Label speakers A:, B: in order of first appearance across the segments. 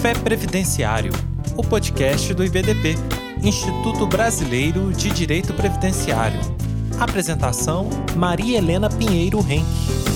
A: Café Previdenciário, o podcast do IBDP, Instituto Brasileiro de Direito Previdenciário. Apresentação: Maria Helena Pinheiro Henke.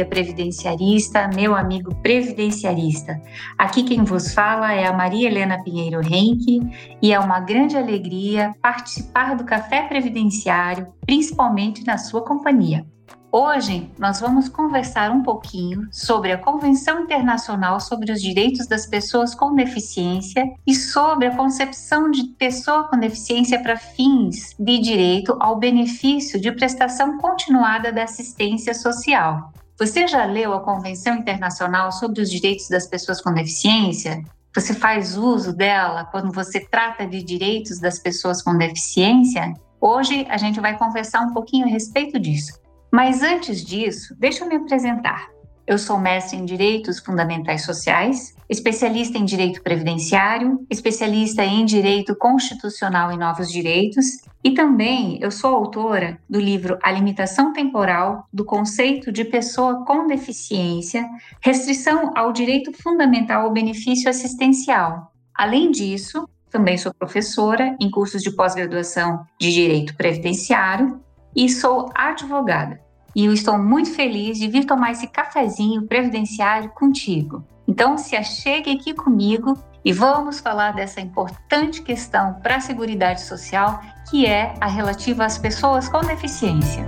B: Amiga previdenciarista, meu amigo previdenciarista. Aqui quem vos fala é a Maria Helena Pinheiro Henke e é uma grande alegria participar do Café Previdenciário, principalmente na sua companhia. Hoje nós vamos conversar um pouquinho sobre a Convenção Internacional sobre os Direitos das Pessoas com Deficiência e sobre a concepção de pessoa com deficiência para fins de direito ao benefício de prestação continuada da assistência social. Você já leu a Convenção Internacional sobre os Direitos das Pessoas com Deficiência? Você faz uso dela quando você trata de direitos das pessoas com deficiência? Hoje a gente vai conversar um pouquinho a respeito disso. Mas antes disso, deixa eu me apresentar. Eu sou mestre em Direitos Fundamentais Sociais, especialista em Direito Previdenciário, especialista em Direito Constitucional e Novos Direitos, e também eu sou autora do livro A Limitação Temporal do Conceito de Pessoa com Deficiência, Restrição ao Direito Fundamental ao Benefício Assistencial. Além disso, também sou professora em cursos de pós-graduação de Direito Previdenciário e sou advogada e eu estou muito feliz de vir tomar esse cafezinho previdenciário contigo. Então, se achegue aqui comigo e vamos falar dessa importante questão para a Seguridade Social, que é a relativa às pessoas com deficiência.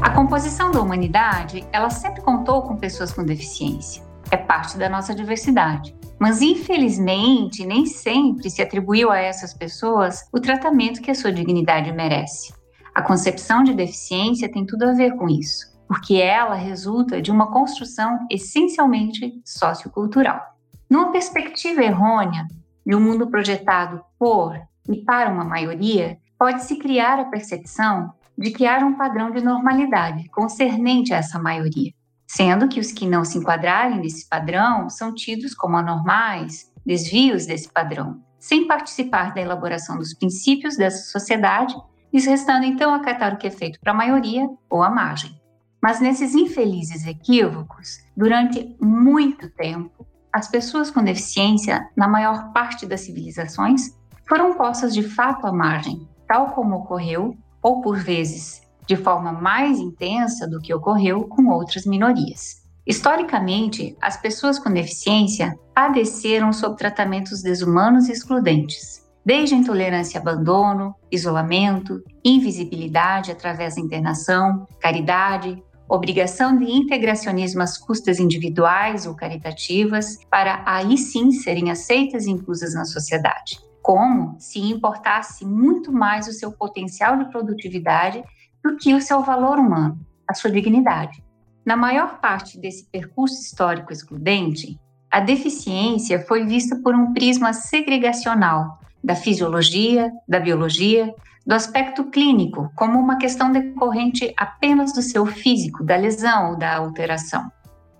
B: A composição da humanidade, ela sempre contou com pessoas com deficiência. É parte da nossa diversidade. Mas, infelizmente, nem sempre se atribuiu a essas pessoas o tratamento que a sua dignidade merece. A concepção de deficiência tem tudo a ver com isso, porque ela resulta de uma construção essencialmente sociocultural. Numa perspectiva errônea de um mundo projetado por e para uma maioria, pode-se criar a percepção de que há um padrão de normalidade concernente a essa maioria, sendo que os que não se enquadrarem nesse padrão são tidos como anormais, desvios desse padrão, sem participar da elaboração dos princípios dessa sociedade isso restando então acatar o que é feito para a maioria ou a margem. Mas nesses infelizes equívocos, durante muito tempo, as pessoas com deficiência, na maior parte das civilizações, foram postas de fato à margem, tal como ocorreu, ou por vezes de forma mais intensa do que ocorreu com outras minorias. Historicamente, as pessoas com deficiência padeceram sob tratamentos desumanos e excludentes, desde intolerância e abandono, isolamento, invisibilidade através da internação, caridade, obrigação de integracionismo às custas individuais ou caritativas, para aí sim serem aceitas e inclusas na sociedade. Como se importasse muito mais o seu potencial de produtividade do que o seu valor humano, a sua dignidade. Na maior parte desse percurso histórico excludente, a deficiência foi vista por um prisma segregacional, da fisiologia, da biologia, do aspecto clínico, como uma questão decorrente apenas do seu físico, da lesão ou da alteração.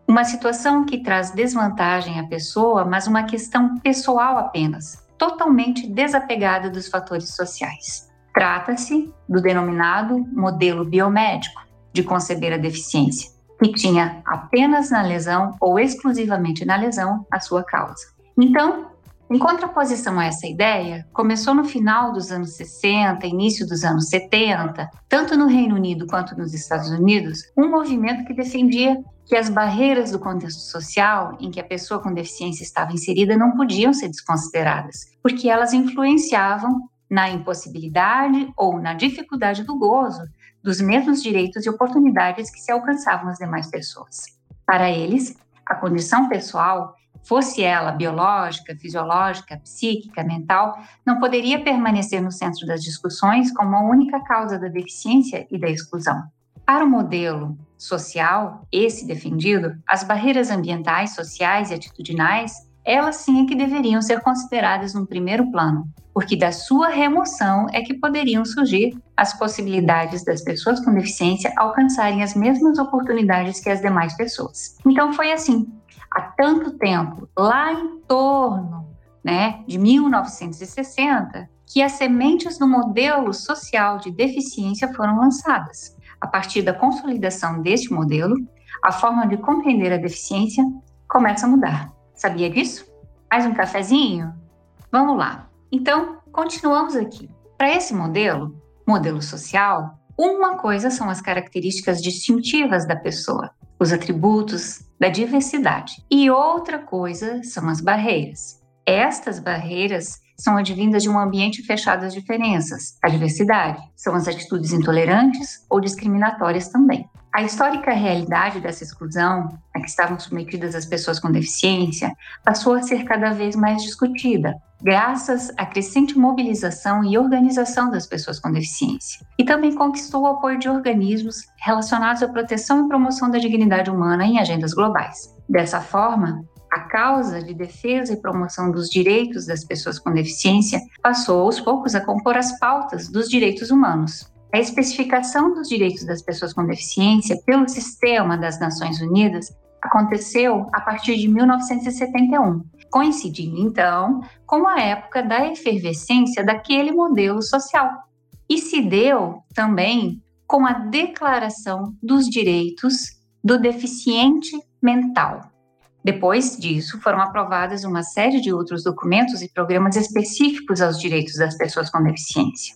B: Uma situação que traz desvantagem à pessoa, mas uma questão pessoal apenas, totalmente desapegada dos fatores sociais. Trata-se do denominado modelo biomédico de conceber a deficiência, que tinha apenas na lesão ou exclusivamente na lesão a sua causa. Então, em contraposição a essa ideia, começou no final dos anos 60, início dos anos 70, tanto no Reino Unido quanto nos Estados Unidos, um movimento que defendia que as barreiras do contexto social em que a pessoa com deficiência estava inserida não podiam ser desconsideradas, porque elas influenciavam na impossibilidade ou na dificuldade do gozo dos mesmos direitos e oportunidades que se alcançavam nas demais pessoas. Para eles, a condição pessoal fosse ela biológica, fisiológica, psíquica, mental, não poderia permanecer no centro das discussões como a única causa da deficiência e da exclusão. Para o modelo social, esse defendido, as barreiras ambientais, sociais e atitudinais, elas sim é que deveriam ser consideradas num primeiro plano, porque da sua remoção é que poderiam surgir as possibilidades das pessoas com deficiência alcançarem as mesmas oportunidades que as demais pessoas. Então foi assim há tanto tempo, lá em torno né, de 1960, que as sementes do modelo social de deficiência foram lançadas. A partir da consolidação deste modelo, a forma de compreender a deficiência começa a mudar. Sabia disso? Mais um cafezinho? Vamos lá. Então, continuamos aqui. Para esse modelo, modelo social, uma coisa são as características distintivas da pessoa, os atributos da diversidade, e outra coisa são as barreiras. Estas barreiras são advindas de um ambiente fechado às diferenças. A diversidade são as atitudes intolerantes ou discriminatórias também. A histórica realidade dessa exclusão, a que estavam submetidas as pessoas com deficiência, passou a ser cada vez mais discutida, graças à crescente mobilização e organização das pessoas com deficiência. E também conquistou o apoio de organismos relacionados à proteção e promoção da dignidade humana em agendas globais. Dessa forma, a causa de defesa e promoção dos direitos das pessoas com deficiência passou aos poucos a compor as pautas dos direitos humanos. A especificação dos direitos das pessoas com deficiência pelo sistema das Nações Unidas aconteceu a partir de 1971, coincidindo então com a época da efervescência daquele modelo social. E se deu também com a Declaração dos Direitos do Deficiente Mental, depois disso, foram aprovadas uma série de outros documentos e programas específicos aos direitos das pessoas com deficiência.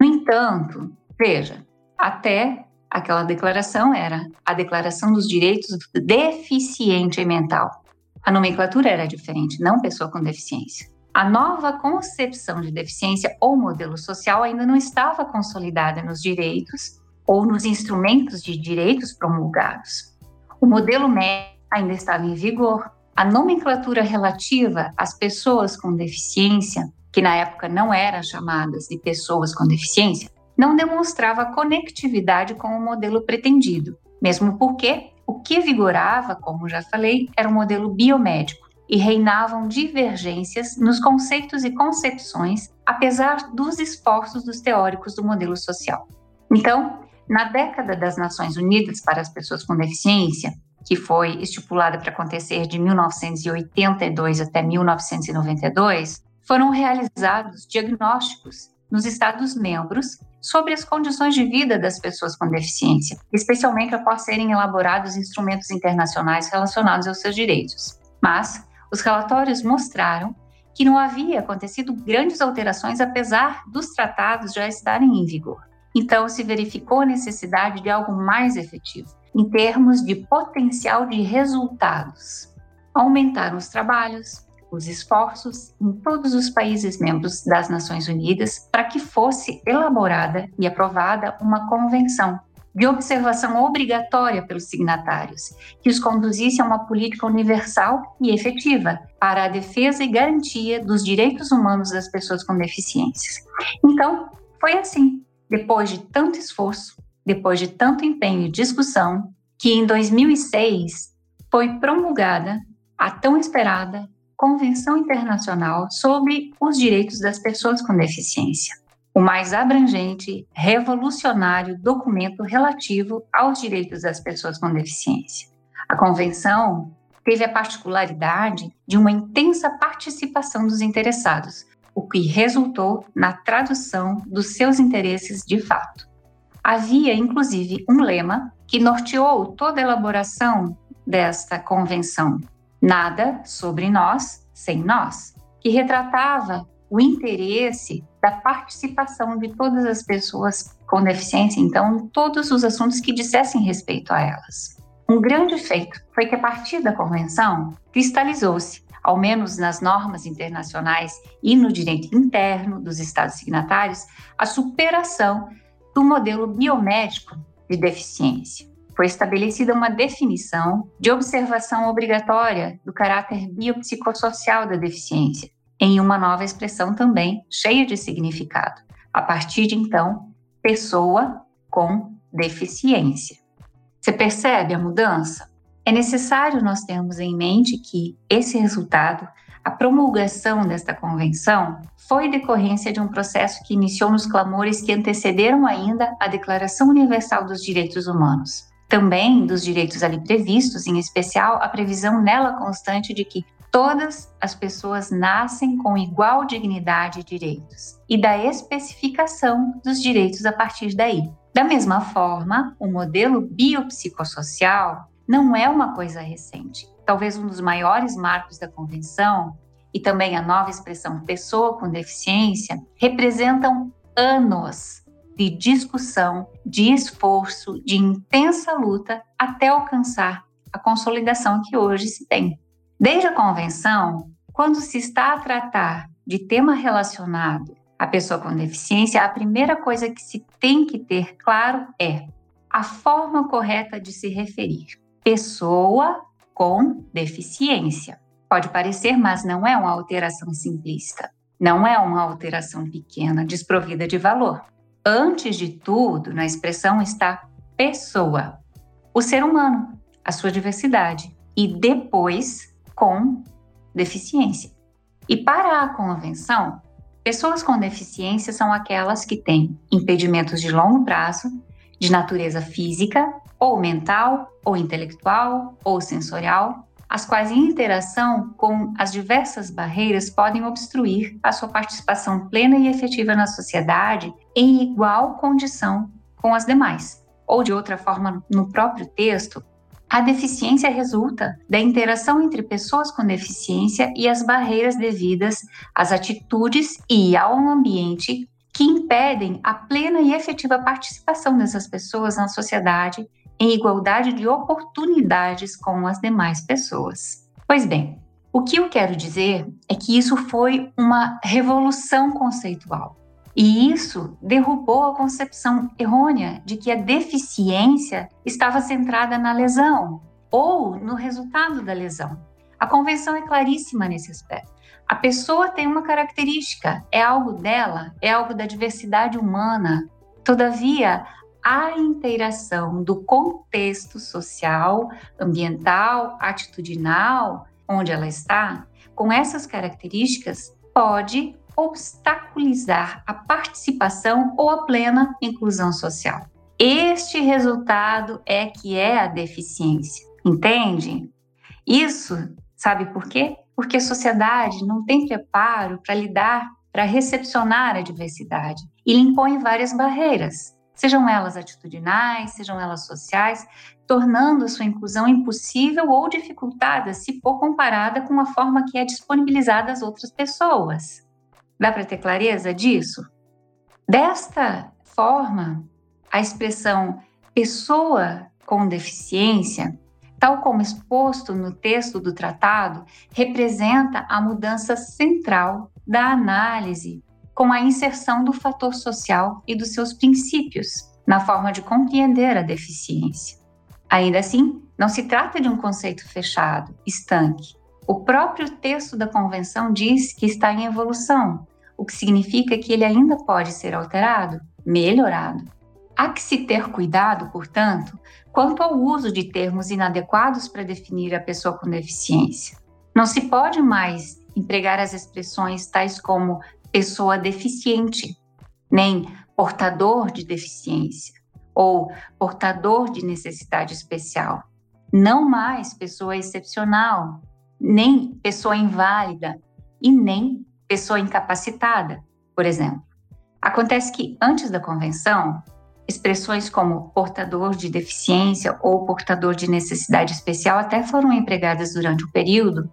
B: No entanto, veja, até aquela declaração era a Declaração dos Direitos do Deficiente Mental. A nomenclatura era diferente, não pessoa com deficiência. A nova concepção de deficiência ou modelo social ainda não estava consolidada nos direitos ou nos instrumentos de direitos promulgados. O modelo médico ainda estava em vigor. A nomenclatura relativa às pessoas com deficiência, que na época não eram chamadas de pessoas com deficiência, não demonstrava conectividade com o modelo pretendido, mesmo porque o que vigorava, como já falei, era o modelo biomédico e reinavam divergências nos conceitos e concepções, apesar dos esforços dos teóricos do modelo social. Então, na década das Nações Unidas para as Pessoas com Deficiência, que foi estipulada para acontecer de 1982 até 1992, foram realizados diagnósticos nos Estados-membros sobre as condições de vida das pessoas com deficiência, especialmente após serem elaborados instrumentos internacionais relacionados aos seus direitos. Mas os relatórios mostraram que não havia acontecido grandes alterações apesar dos tratados já estarem em vigor. Então se verificou a necessidade de algo mais efetivo em termos de potencial de resultados. Aumentaram os trabalhos, os esforços em todos os países membros das Nações Unidas para que fosse elaborada e aprovada uma convenção de observação obrigatória pelos signatários, que os conduzisse a uma política universal e efetiva para a defesa e garantia dos direitos humanos das pessoas com deficiências. Então, foi assim, depois de tanto esforço, depois de tanto empenho e discussão, que em 2006 foi promulgada a tão esperada Convenção Internacional sobre os Direitos das Pessoas com Deficiência, o mais abrangente, revolucionário documento relativo aos direitos das pessoas com deficiência. A convenção teve a particularidade de uma intensa participação dos interessados, o que resultou na tradução dos seus interesses de fato. Havia, inclusive, um lema que norteou toda a elaboração desta convenção: Nada sobre nós sem nós, que retratava o interesse da participação de todas as pessoas com deficiência, então, todos os assuntos que dissessem respeito a elas. Um grande feito foi que, a partir da convenção, cristalizou-se, ao menos nas normas internacionais e no direito interno dos Estados signatários, a superação do modelo biomédico de deficiência. Foi estabelecida uma definição de observação obrigatória do caráter biopsicossocial da deficiência, em uma nova expressão também cheia de significado. A partir de então, pessoa com deficiência. Você percebe a mudança? É necessário nós termos em mente que esse resultado a promulgação desta convenção foi decorrência de um processo que iniciou nos clamores que antecederam ainda a Declaração Universal dos Direitos Humanos. Também dos direitos ali previstos, em especial a previsão nela constante de que todas as pessoas nascem com igual dignidade e direitos, e da especificação dos direitos a partir daí. Da mesma forma, o modelo biopsicossocial não é uma coisa recente. Talvez um dos maiores marcos da convenção e também a nova expressão pessoa com deficiência representam anos de discussão, de esforço, de intensa luta até alcançar a consolidação que hoje se tem. Desde a convenção, quando se está a tratar de tema relacionado à pessoa com deficiência, a primeira coisa que se tem que ter claro é a forma correta de se referir. Pessoa com deficiência. Pode parecer, mas não é uma alteração simplista. Não é uma alteração pequena, desprovida de valor. Antes de tudo, na expressão está pessoa, o ser humano, a sua diversidade, e depois com deficiência. E para a convenção, pessoas com deficiência são aquelas que têm impedimentos de longo prazo, de natureza física, ou mental, ou intelectual, ou sensorial, as quais, em interação com as diversas barreiras, podem obstruir a sua participação plena e efetiva na sociedade em igual condição com as demais. Ou, de outra forma, no próprio texto, a deficiência resulta da interação entre pessoas com deficiência e as barreiras devidas às atitudes e ao ambiente que impedem a plena e efetiva participação dessas pessoas na sociedade em igualdade de oportunidades com as demais pessoas. Pois bem, o que eu quero dizer é que isso foi uma revolução conceitual. E isso derrubou a concepção errônea de que a deficiência estava centrada na lesão ou no resultado da lesão. A convenção é claríssima nesse aspecto. A pessoa tem uma característica, é algo dela, é algo da diversidade humana. Todavia, a interação do contexto social, ambiental, atitudinal, onde ela está, com essas características, pode obstaculizar a participação ou a plena inclusão social. Este resultado é que é a deficiência, entende? Isso, sabe por quê? Porque a sociedade não tem preparo para lidar, para recepcionar a diversidade e impõe várias barreiras sejam elas atitudinais, sejam elas sociais, tornando a sua inclusão impossível ou dificultada se for comparada com a forma que é disponibilizada às outras pessoas. Dá para ter clareza disso? Desta forma, a expressão pessoa com deficiência, tal como exposto no texto do tratado, representa a mudança central da análise com a inserção do fator social e dos seus princípios na forma de compreender a deficiência. Ainda assim, não se trata de um conceito fechado, estanque. O próprio texto da convenção diz que está em evolução, o que significa que ele ainda pode ser alterado, melhorado. Há que se ter cuidado, portanto, quanto ao uso de termos inadequados para definir a pessoa com deficiência. Não se pode mais empregar as expressões tais como pessoa deficiente, nem portador de deficiência ou portador de necessidade especial. Não mais pessoa excepcional, nem pessoa inválida e nem pessoa incapacitada, por exemplo. Acontece que antes da convenção, expressões como portador de deficiência ou portador de necessidade especial até foram empregadas durante o período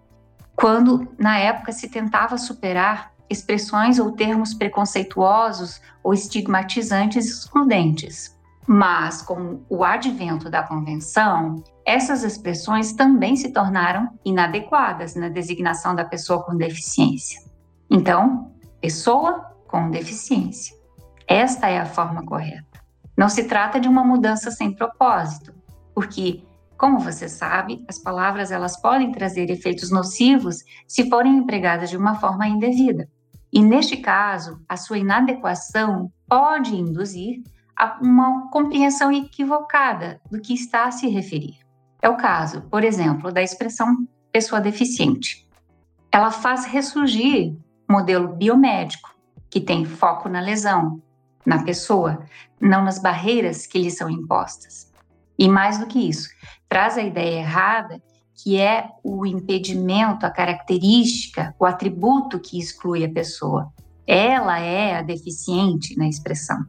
B: quando na época se tentava superar expressões ou termos preconceituosos ou estigmatizantes excludentes. Mas, com o advento da convenção, essas expressões também se tornaram inadequadas na designação da pessoa com deficiência. Então, pessoa com deficiência. Esta é a forma correta. Não se trata de uma mudança sem propósito, porque, como você sabe, as palavras elas podem trazer efeitos nocivos se forem empregadas de uma forma indevida. E neste caso, a sua inadequação pode induzir a uma compreensão equivocada do que está a se referir. É o caso, por exemplo, da expressão pessoa deficiente. Ela faz ressurgir modelo biomédico, que tem foco na lesão, na pessoa, não nas barreiras que lhe são impostas. E mais do que isso, traz a ideia errada que é o impedimento, a característica, o atributo que exclui a pessoa. Ela é a deficiente na expressão.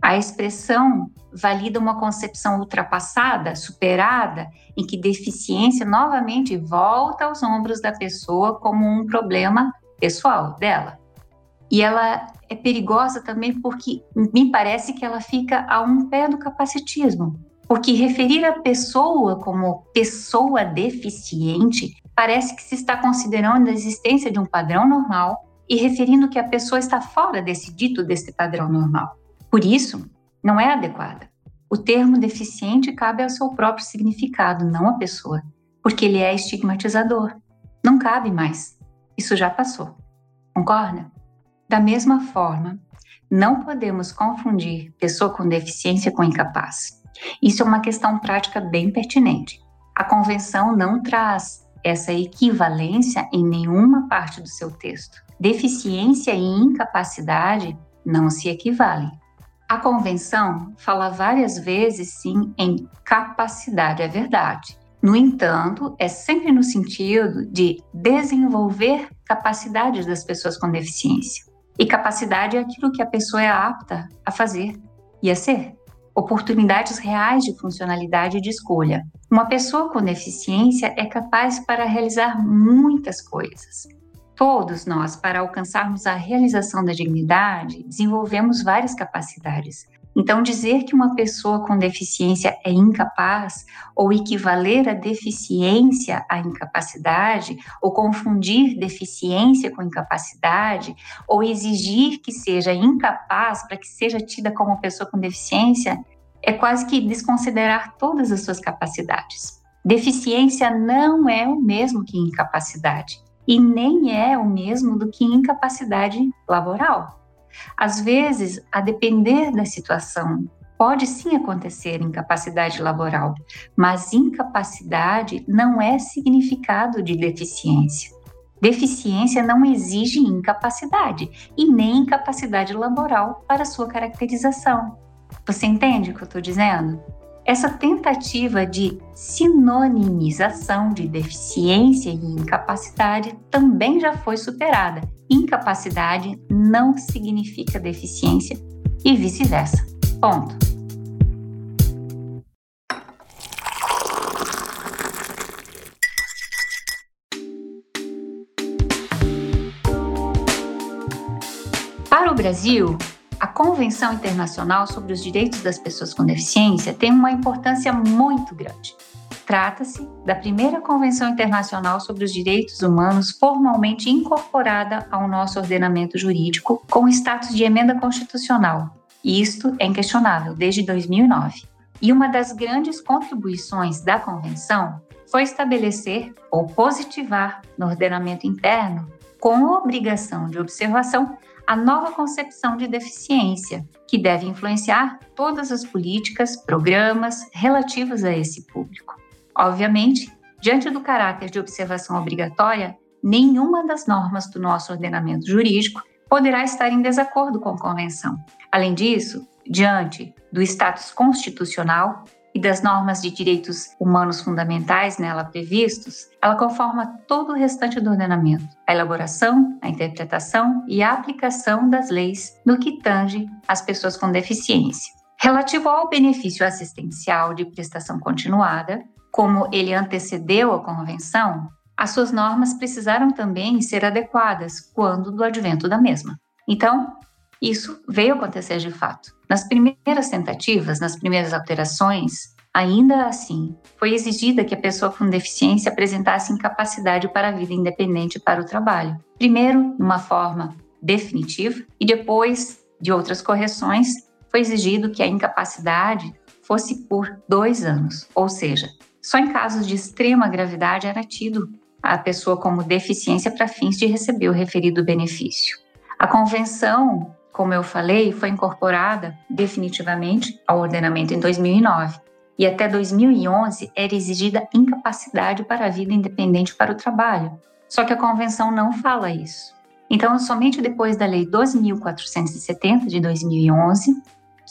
B: A expressão valida uma concepção ultrapassada, superada, em que deficiência novamente volta aos ombros da pessoa como um problema pessoal dela. E ela é perigosa também porque me parece que ela fica a um pé do capacitismo. Porque referir a pessoa como pessoa deficiente parece que se está considerando a existência de um padrão normal e referindo que a pessoa está fora desse dito desse padrão normal. Por isso, não é adequada. O termo deficiente cabe ao seu próprio significado, não à pessoa, porque ele é estigmatizador. Não cabe mais. Isso já passou. Concorda? Da mesma forma, não podemos confundir pessoa com deficiência com incapaz. Isso é uma questão prática bem pertinente. A convenção não traz essa equivalência em nenhuma parte do seu texto. Deficiência e incapacidade não se equivalem. A convenção fala várias vezes, sim, em capacidade, é verdade. No entanto, é sempre no sentido de desenvolver capacidades das pessoas com deficiência. E capacidade é aquilo que a pessoa é apta a fazer e a ser. Oportunidades reais de funcionalidade e de escolha. Uma pessoa com deficiência é capaz para realizar muitas coisas. Todos nós, para alcançarmos a realização da dignidade, desenvolvemos várias capacidades, então, dizer que uma pessoa com deficiência é incapaz ou equivaler a deficiência à incapacidade, ou confundir deficiência com incapacidade, ou exigir que seja incapaz para que seja tida como pessoa com deficiência, é quase que desconsiderar todas as suas capacidades. Deficiência não é o mesmo que incapacidade, e nem é o mesmo do que incapacidade laboral. Às vezes, a depender da situação, pode sim acontecer incapacidade laboral, mas incapacidade não é significado de deficiência. Deficiência não exige incapacidade e nem incapacidade laboral para sua caracterização. Você entende o que eu estou dizendo? Essa tentativa de sinonimização de deficiência e incapacidade também já foi superada. Incapacidade não significa deficiência e vice-versa. Ponto. Para o Brasil, Convenção Internacional sobre os Direitos das Pessoas com Deficiência tem uma importância muito grande. Trata-se da primeira Convenção Internacional sobre os Direitos Humanos formalmente incorporada ao nosso ordenamento jurídico com status de emenda constitucional. Isto é inquestionável desde 2009. E uma das grandes contribuições da Convenção foi estabelecer ou positivar no ordenamento interno, com obrigação de observação, a nova concepção de deficiência, que deve influenciar todas as políticas, programas relativos a esse público. Obviamente, diante do caráter de observação obrigatória, nenhuma das normas do nosso ordenamento jurídico poderá estar em desacordo com a Convenção. Além disso, diante do status constitucional, e das normas de direitos humanos fundamentais nela previstos, ela conforma todo o restante do ordenamento, a elaboração, a interpretação e a aplicação das leis no que tange às pessoas com deficiência. Relativo ao benefício assistencial de prestação continuada, como ele antecedeu a convenção, as suas normas precisaram também ser adequadas quando do advento da mesma. Então, isso veio acontecer de fato. Nas primeiras tentativas, nas primeiras alterações, ainda assim, foi exigida que a pessoa com deficiência apresentasse incapacidade para a vida independente para o trabalho. Primeiro, numa forma definitiva, e depois de outras correções, foi exigido que a incapacidade fosse por dois anos, ou seja, só em casos de extrema gravidade era tido a pessoa como deficiência para fins de receber o referido benefício. A convenção como eu falei, foi incorporada definitivamente ao ordenamento em 2009 e até 2011 era exigida incapacidade para a vida independente para o trabalho. Só que a convenção não fala isso. Então, somente depois da Lei 12.470 de 2011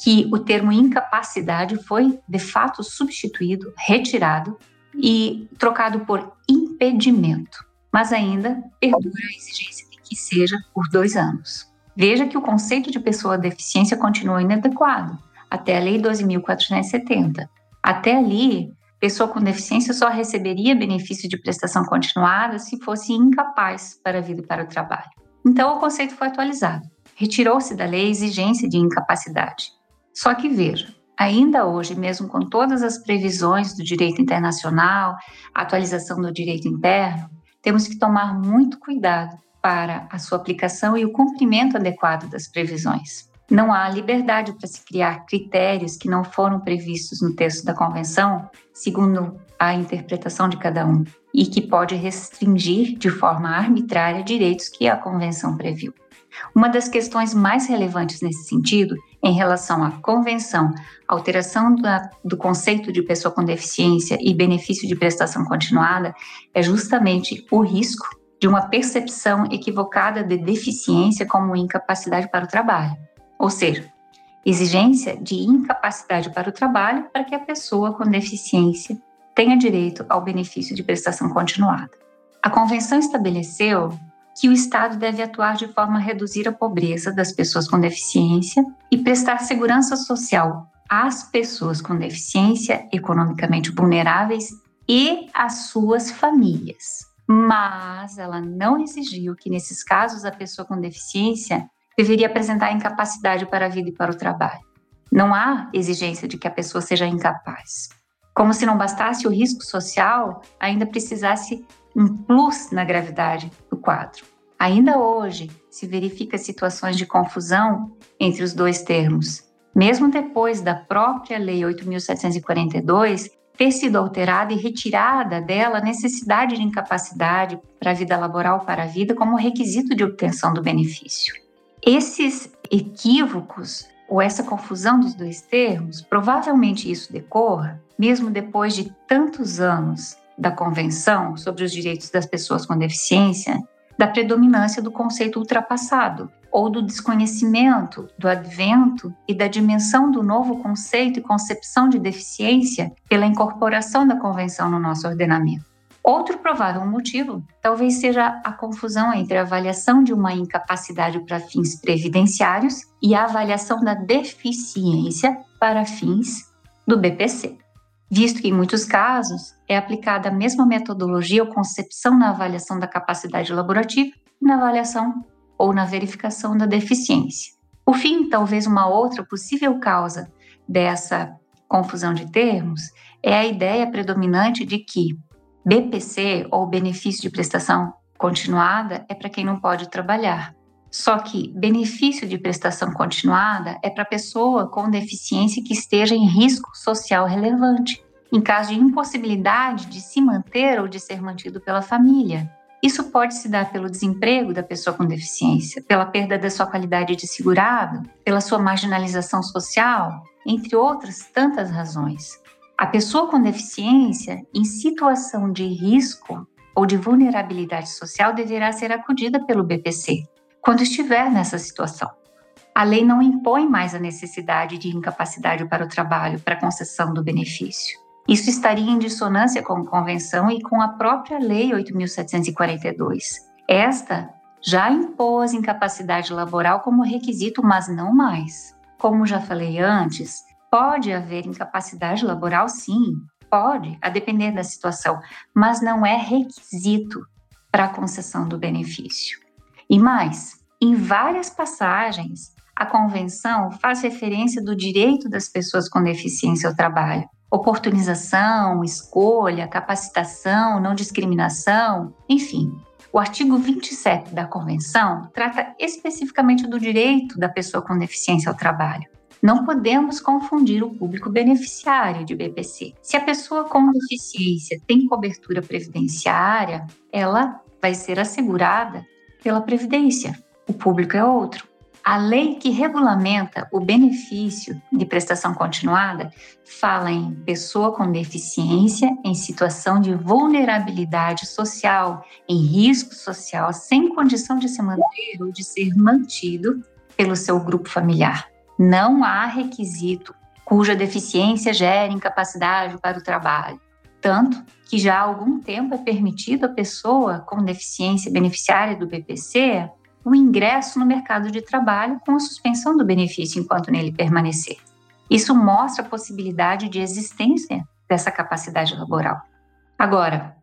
B: que o termo incapacidade foi de fato substituído, retirado e trocado por impedimento, mas ainda perdura a exigência de que seja por dois anos. Veja que o conceito de pessoa deficiência continua inadequado até a Lei 12.470. Até ali, pessoa com deficiência só receberia benefício de prestação continuada se fosse incapaz para e para o trabalho. Então, o conceito foi atualizado. Retirou-se da lei a exigência de incapacidade. Só que veja, ainda hoje, mesmo com todas as previsões do direito internacional, atualização do direito interno, temos que tomar muito cuidado para a sua aplicação e o cumprimento adequado das previsões. Não há liberdade para se criar critérios que não foram previstos no texto da convenção, segundo a interpretação de cada um, e que pode restringir de forma arbitrária direitos que a convenção previu. Uma das questões mais relevantes nesse sentido, em relação à convenção, alteração da, do conceito de pessoa com deficiência e benefício de prestação continuada, é justamente o risco de uma percepção equivocada de deficiência como incapacidade para o trabalho. Ou seja, exigência de incapacidade para o trabalho para que a pessoa com deficiência tenha direito ao benefício de prestação continuada. A convenção estabeleceu que o Estado deve atuar de forma a reduzir a pobreza das pessoas com deficiência e prestar segurança social às pessoas com deficiência economicamente vulneráveis e às suas famílias. Mas ela não exigiu que, nesses casos, a pessoa com deficiência deveria apresentar incapacidade para a vida e para o trabalho. Não há exigência de que a pessoa seja incapaz. Como se não bastasse o risco social, ainda precisasse um plus na gravidade do quadro. Ainda hoje se verifica situações de confusão entre os dois termos, mesmo depois da própria Lei 8.742 ter sido alterada e retirada dela a necessidade de incapacidade para a vida laboral para a vida como requisito de obtenção do benefício. Esses equívocos ou essa confusão dos dois termos, provavelmente isso decorra mesmo depois de tantos anos da Convenção sobre os Direitos das Pessoas com Deficiência, da predominância do conceito ultrapassado ou do desconhecimento do advento e da dimensão do novo conceito e concepção de deficiência pela incorporação da Convenção no nosso ordenamento. Outro provável motivo talvez seja a confusão entre a avaliação de uma incapacidade para fins previdenciários e a avaliação da deficiência para fins do BPC visto que, em muitos casos, é aplicada a mesma metodologia ou concepção na avaliação da capacidade laborativa e na avaliação ou na verificação da deficiência. Por fim, talvez uma outra possível causa dessa confusão de termos é a ideia predominante de que BPC, ou benefício de prestação continuada, é para quem não pode trabalhar. Só que benefício de prestação continuada é para pessoa com deficiência que esteja em risco social relevante, em caso de impossibilidade de se manter ou de ser mantido pela família. Isso pode se dar pelo desemprego da pessoa com deficiência, pela perda da sua qualidade de segurado, pela sua marginalização social, entre outras tantas razões. A pessoa com deficiência, em situação de risco ou de vulnerabilidade social, deverá ser acudida pelo BPC, quando estiver nessa situação. A lei não impõe mais a necessidade de incapacidade para o trabalho para concessão do benefício. Isso estaria em dissonância com a Convenção e com a própria Lei 8.742. Esta já impôs incapacidade laboral como requisito, mas não mais. Como já falei antes, pode haver incapacidade laboral, sim, pode, a depender da situação, mas não é requisito para a concessão do benefício. E mais, em várias passagens, a convenção faz referência do direito das pessoas com deficiência ao trabalho. Oportunização, escolha, capacitação, não discriminação, enfim. O artigo 27 da Convenção trata especificamente do direito da pessoa com deficiência ao trabalho. Não podemos confundir o público beneficiário de BPC. Se a pessoa com deficiência tem cobertura previdenciária, ela vai ser assegurada pela Previdência. O público é outro. A lei que regulamenta o benefício de prestação continuada fala em pessoa com deficiência em situação de vulnerabilidade social, em risco social, sem condição de se manter ou de ser mantido pelo seu grupo familiar. Não há requisito cuja deficiência gere incapacidade para o trabalho. Tanto que já há algum tempo é permitido à pessoa com deficiência beneficiária do BPC o ingresso no mercado de trabalho com a suspensão do benefício enquanto nele permanecer. Isso mostra a possibilidade de existência dessa capacidade laboral. Agora,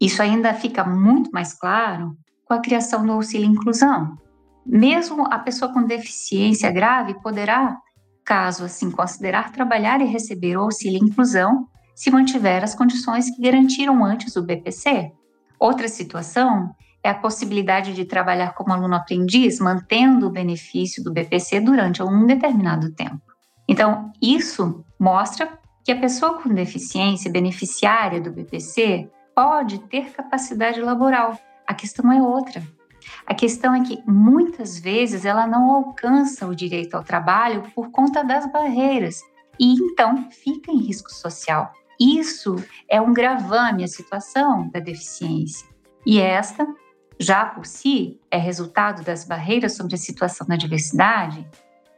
B: isso ainda fica muito mais claro com a criação do auxílio inclusão. Mesmo a pessoa com deficiência grave poderá, caso assim considerar trabalhar e receber o auxílio inclusão, se mantiver as condições que garantiram antes o BPC. Outra situação é a possibilidade de trabalhar como aluno aprendiz, mantendo o benefício do BPC durante um determinado tempo. Então, isso mostra que a pessoa com deficiência beneficiária do BPC pode ter capacidade laboral. A questão é outra. A questão é que muitas vezes ela não alcança o direito ao trabalho por conta das barreiras e então fica em risco social. Isso é um gravame à situação da deficiência. E esta já por si é resultado das barreiras sobre a situação da diversidade,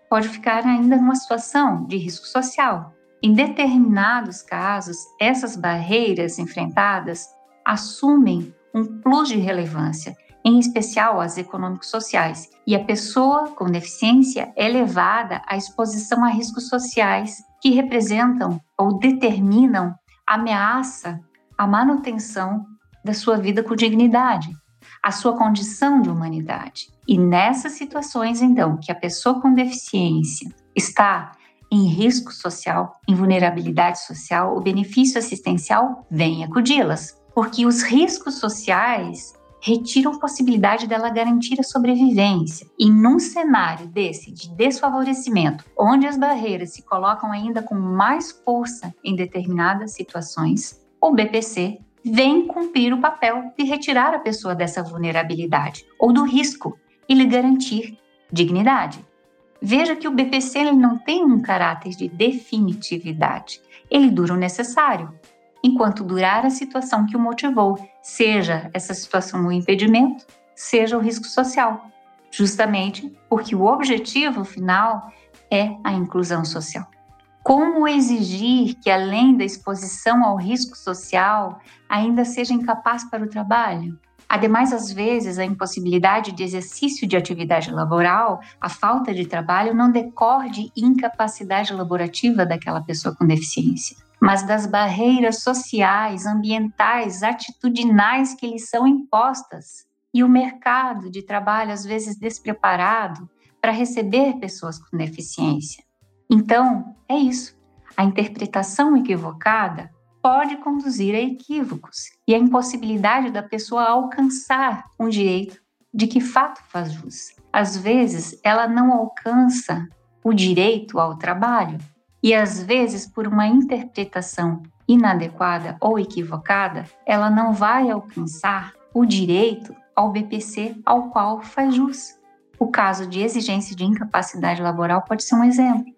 B: pode ficar ainda numa situação de risco social. Em determinados casos, essas barreiras enfrentadas assumem um plus de relevância, em especial as econômicos-sociais, e a pessoa com deficiência é levada à exposição a riscos sociais que representam ou determinam ameaça à manutenção da sua vida com dignidade a sua condição de humanidade. E nessas situações, então, que a pessoa com deficiência está em risco social, em vulnerabilidade social, o benefício assistencial vem acudi-las, porque os riscos sociais retiram possibilidade dela garantir a sobrevivência. E num cenário desse de desfavorecimento, onde as barreiras se colocam ainda com mais força em determinadas situações, o BPC vem cumprir o papel de retirar a pessoa dessa vulnerabilidade ou do risco e lhe garantir dignidade. Veja que o BPC ele não tem um caráter de definitividade, ele dura o necessário, enquanto durar a situação que o motivou, seja essa situação o impedimento, seja o risco social, justamente porque o objetivo final é a inclusão social. Como exigir que, além da exposição ao risco social, ainda seja incapaz para o trabalho? Ademais, às vezes, a impossibilidade de exercício de atividade laboral, a falta de trabalho, não decorre de incapacidade laborativa daquela pessoa com deficiência, mas das barreiras sociais, ambientais, atitudinais que lhe são impostas. E o mercado de trabalho, às vezes, despreparado para receber pessoas com deficiência. Então, é isso. A interpretação equivocada pode conduzir a equívocos e a impossibilidade da pessoa alcançar um direito de que fato faz jus. Às vezes, ela não alcança o direito ao trabalho e às vezes, por uma interpretação inadequada ou equivocada, ela não vai alcançar o direito ao BPC ao qual faz jus. O caso de exigência de incapacidade laboral pode ser um exemplo.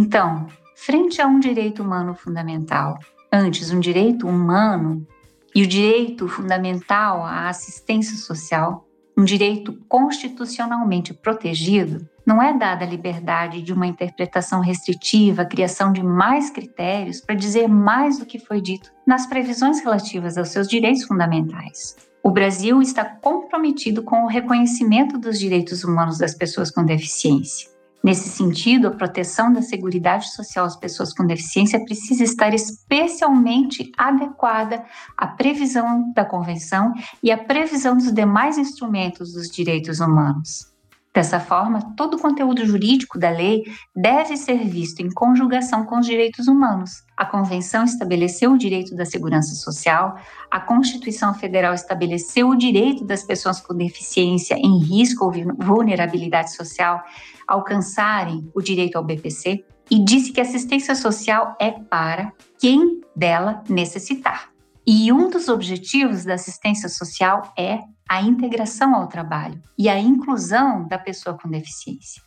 B: Então, frente a um direito humano fundamental, antes um direito humano e o direito fundamental à assistência social, um direito constitucionalmente protegido, não é dada a liberdade de uma interpretação restritiva, criação de mais critérios para dizer mais do que foi dito nas previsões relativas aos seus direitos fundamentais. O Brasil está comprometido com o reconhecimento dos direitos humanos das pessoas com deficiência. Nesse sentido, a proteção da Seguridade Social às pessoas com deficiência precisa estar especialmente adequada à previsão da Convenção e à previsão dos demais instrumentos dos direitos humanos. Dessa forma, todo o conteúdo jurídico da lei deve ser visto em conjugação com os direitos humanos. A Convenção estabeleceu o direito da segurança social, a Constituição Federal estabeleceu o direito das pessoas com deficiência em risco ou vulnerabilidade social alcançarem o direito ao BPC e disse que assistência social é para quem dela necessitar. E um dos objetivos da assistência social é a integração ao trabalho e a inclusão da pessoa com deficiência.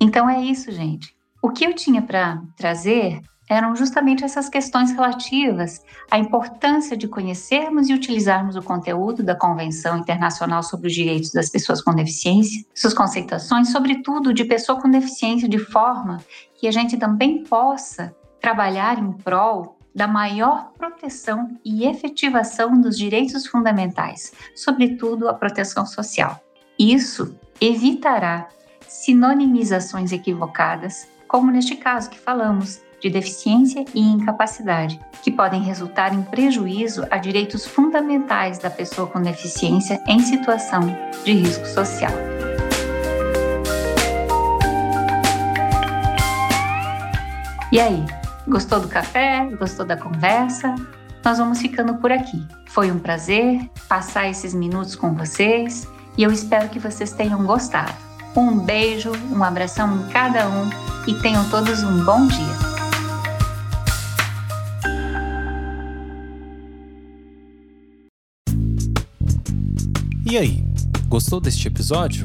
B: Então é isso, gente. O que eu tinha para trazer eram justamente essas questões relativas à importância de conhecermos e utilizarmos o conteúdo da Convenção Internacional sobre os Direitos das Pessoas com Deficiência, suas conceituações, sobretudo de pessoa com deficiência, de forma que a gente também possa trabalhar em prol da maior proteção e efetivação dos direitos fundamentais, sobretudo a proteção social. Isso evitará sinonimizações equivocadas, como neste caso que falamos, de deficiência e incapacidade, que podem resultar em prejuízo a direitos fundamentais da pessoa com deficiência em situação de risco social. E aí, gostou do café? Gostou da conversa? Nós vamos ficando por aqui. Foi um prazer passar esses minutos com vocês e eu espero que vocês tenham gostado. Um beijo, um abração em cada um e tenham todos um bom dia.
A: E aí, gostou deste episódio?